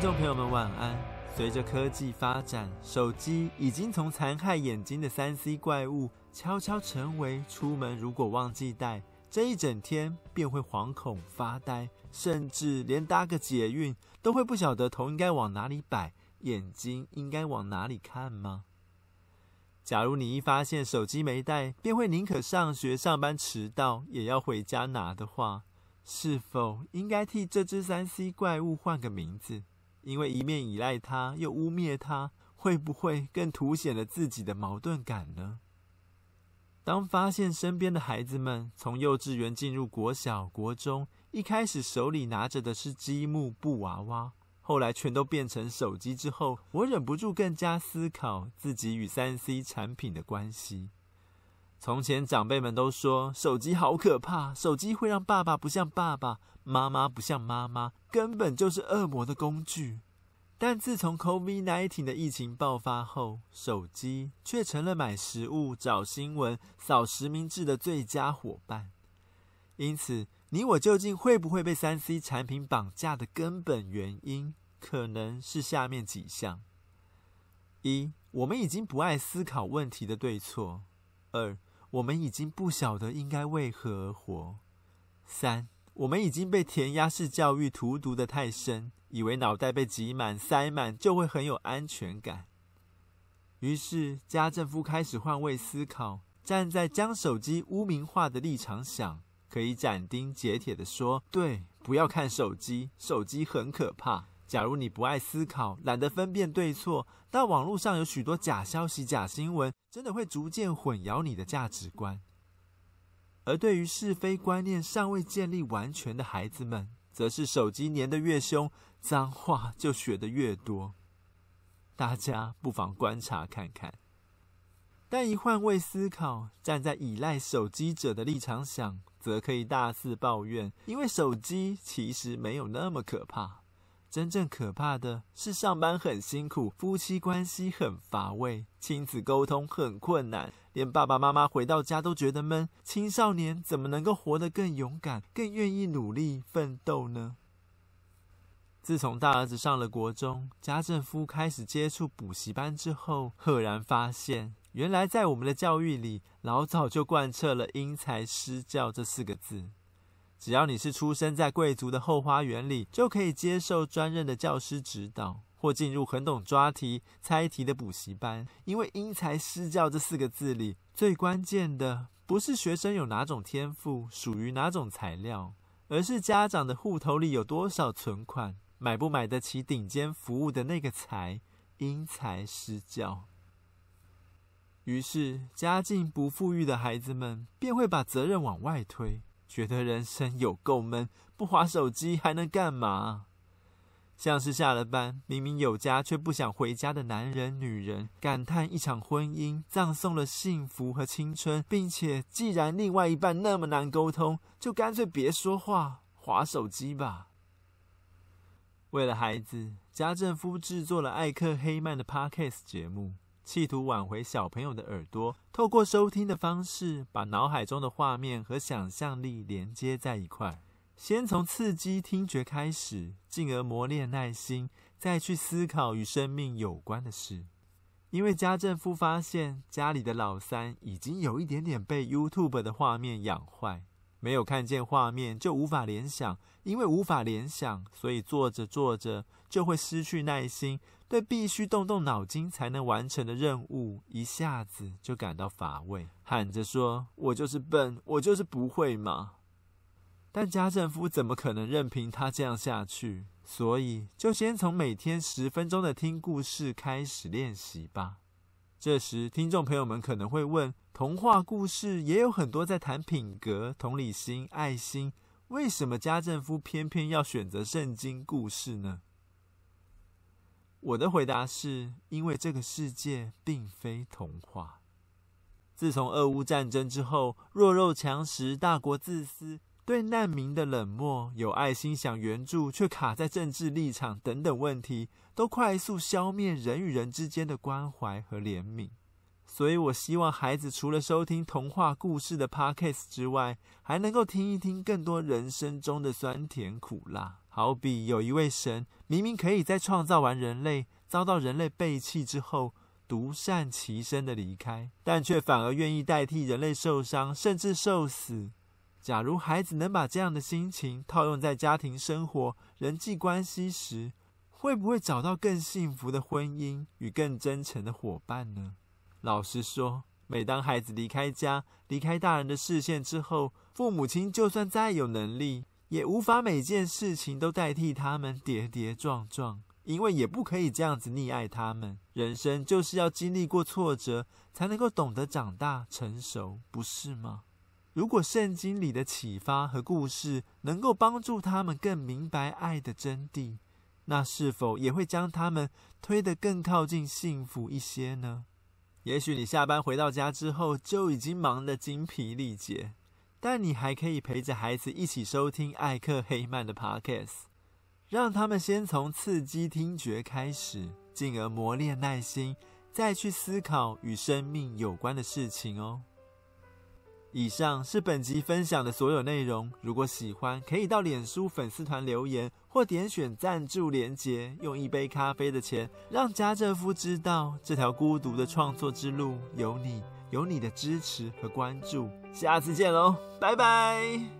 听众朋友们，晚安。随着科技发展，手机已经从残害眼睛的三 C 怪物，悄悄成为出门如果忘记带，这一整天便会惶恐发呆，甚至连搭个捷运都会不晓得头应该往哪里摆，眼睛应该往哪里看吗？假如你一发现手机没带，便会宁可上学上班迟到，也要回家拿的话，是否应该替这只三 C 怪物换个名字？因为一面依赖他，又污蔑他，会不会更凸显了自己的矛盾感呢？当发现身边的孩子们从幼稚园进入国小、国中，一开始手里拿着的是积木布娃娃，后来全都变成手机之后，我忍不住更加思考自己与三 C 产品的关系。从前长辈们都说手机好可怕，手机会让爸爸不像爸爸，妈妈不像妈妈，根本就是恶魔的工具。但自从 COVID-19 的疫情爆发后，手机却成了买食物、找新闻、扫实名制的最佳伙伴。因此，你我究竟会不会被三 C 产品绑架的根本原因，可能是下面几项：一、我们已经不爱思考问题的对错；二、我们已经不晓得应该为何而活。三，我们已经被填鸭式教育荼毒的太深，以为脑袋被挤满、塞满就会很有安全感。于是家政夫开始换位思考，站在将手机污名化的立场想，可以斩钉截铁的说：对，不要看手机，手机很可怕。假如你不爱思考，懒得分辨对错，但网络上有许多假消息、假新闻，真的会逐渐混淆你的价值观。而对于是非观念尚未建立完全的孩子们，则是手机黏得越凶，脏话就学得越多。大家不妨观察看看。但一换位思考，站在依赖手机者的立场想，则可以大肆抱怨，因为手机其实没有那么可怕。真正可怕的是上班很辛苦，夫妻关系很乏味，亲子沟通很困难，连爸爸妈妈回到家都觉得闷。青少年怎么能够活得更勇敢、更愿意努力奋斗呢？自从大儿子上了国中，家政夫开始接触补习班之后，赫然发现，原来在我们的教育里，老早就贯彻了“因材施教”这四个字。只要你是出生在贵族的后花园里，就可以接受专任的教师指导，或进入很懂抓题、猜题的补习班。因为“因材施教”这四个字里，最关键的不是学生有哪种天赋，属于哪种材料，而是家长的户头里有多少存款，买不买得起顶尖服务的那个才“因材施教”。于是，家境不富裕的孩子们便会把责任往外推。觉得人生有够闷，不划手机还能干嘛？像是下了班，明明有家却不想回家的男人、女人，感叹一场婚姻葬送了幸福和青春，并且既然另外一半那么难沟通，就干脆别说话，划手机吧。为了孩子，家政夫制作了艾克黑曼的 Podcast 节目。企图挽回小朋友的耳朵，透过收听的方式，把脑海中的画面和想象力连接在一块。先从刺激听觉开始，进而磨练耐心，再去思考与生命有关的事。因为家政夫发现家里的老三已经有一点点被 YouTube 的画面养坏。没有看见画面就无法联想，因为无法联想，所以做着做着就会失去耐心，对必须动动脑筋才能完成的任务一下子就感到乏味，喊着说：“我就是笨，我就是不会嘛。”但家政夫怎么可能任凭他这样下去？所以就先从每天十分钟的听故事开始练习吧。这时，听众朋友们可能会问：童话故事也有很多在谈品格、同理心、爱心，为什么家政夫偏偏要选择圣经故事呢？我的回答是：因为这个世界并非童话。自从俄乌战争之后，弱肉强食、大国自私、对难民的冷漠、有爱心想援助却卡在政治立场等等问题，都快速消灭人与人之间的关怀和怜悯。所以，我希望孩子除了收听童话故事的 Podcast 之外，还能够听一听更多人生中的酸甜苦辣。好比有一位神，明明可以在创造完人类，遭到人类背弃之后，独善其身的离开，但却反而愿意代替人类受伤，甚至受死。假如孩子能把这样的心情套用在家庭生活、人际关系时，会不会找到更幸福的婚姻与更真诚的伙伴呢？老实说，每当孩子离开家、离开大人的视线之后，父母亲就算再有能力，也无法每件事情都代替他们跌跌撞撞，因为也不可以这样子溺爱他们。人生就是要经历过挫折，才能够懂得长大成熟，不是吗？如果圣经里的启发和故事能够帮助他们更明白爱的真谛，那是否也会将他们推得更靠近幸福一些呢？也许你下班回到家之后就已经忙得精疲力竭。但你还可以陪着孩子一起收听艾克黑曼的 Podcast，让他们先从刺激听觉开始，进而磨练耐心，再去思考与生命有关的事情哦。以上是本集分享的所有内容。如果喜欢，可以到脸书粉丝团留言，或点选赞助连结，用一杯咖啡的钱，让家政夫知道这条孤独的创作之路有你。有你的支持和关注，下次见喽，拜拜。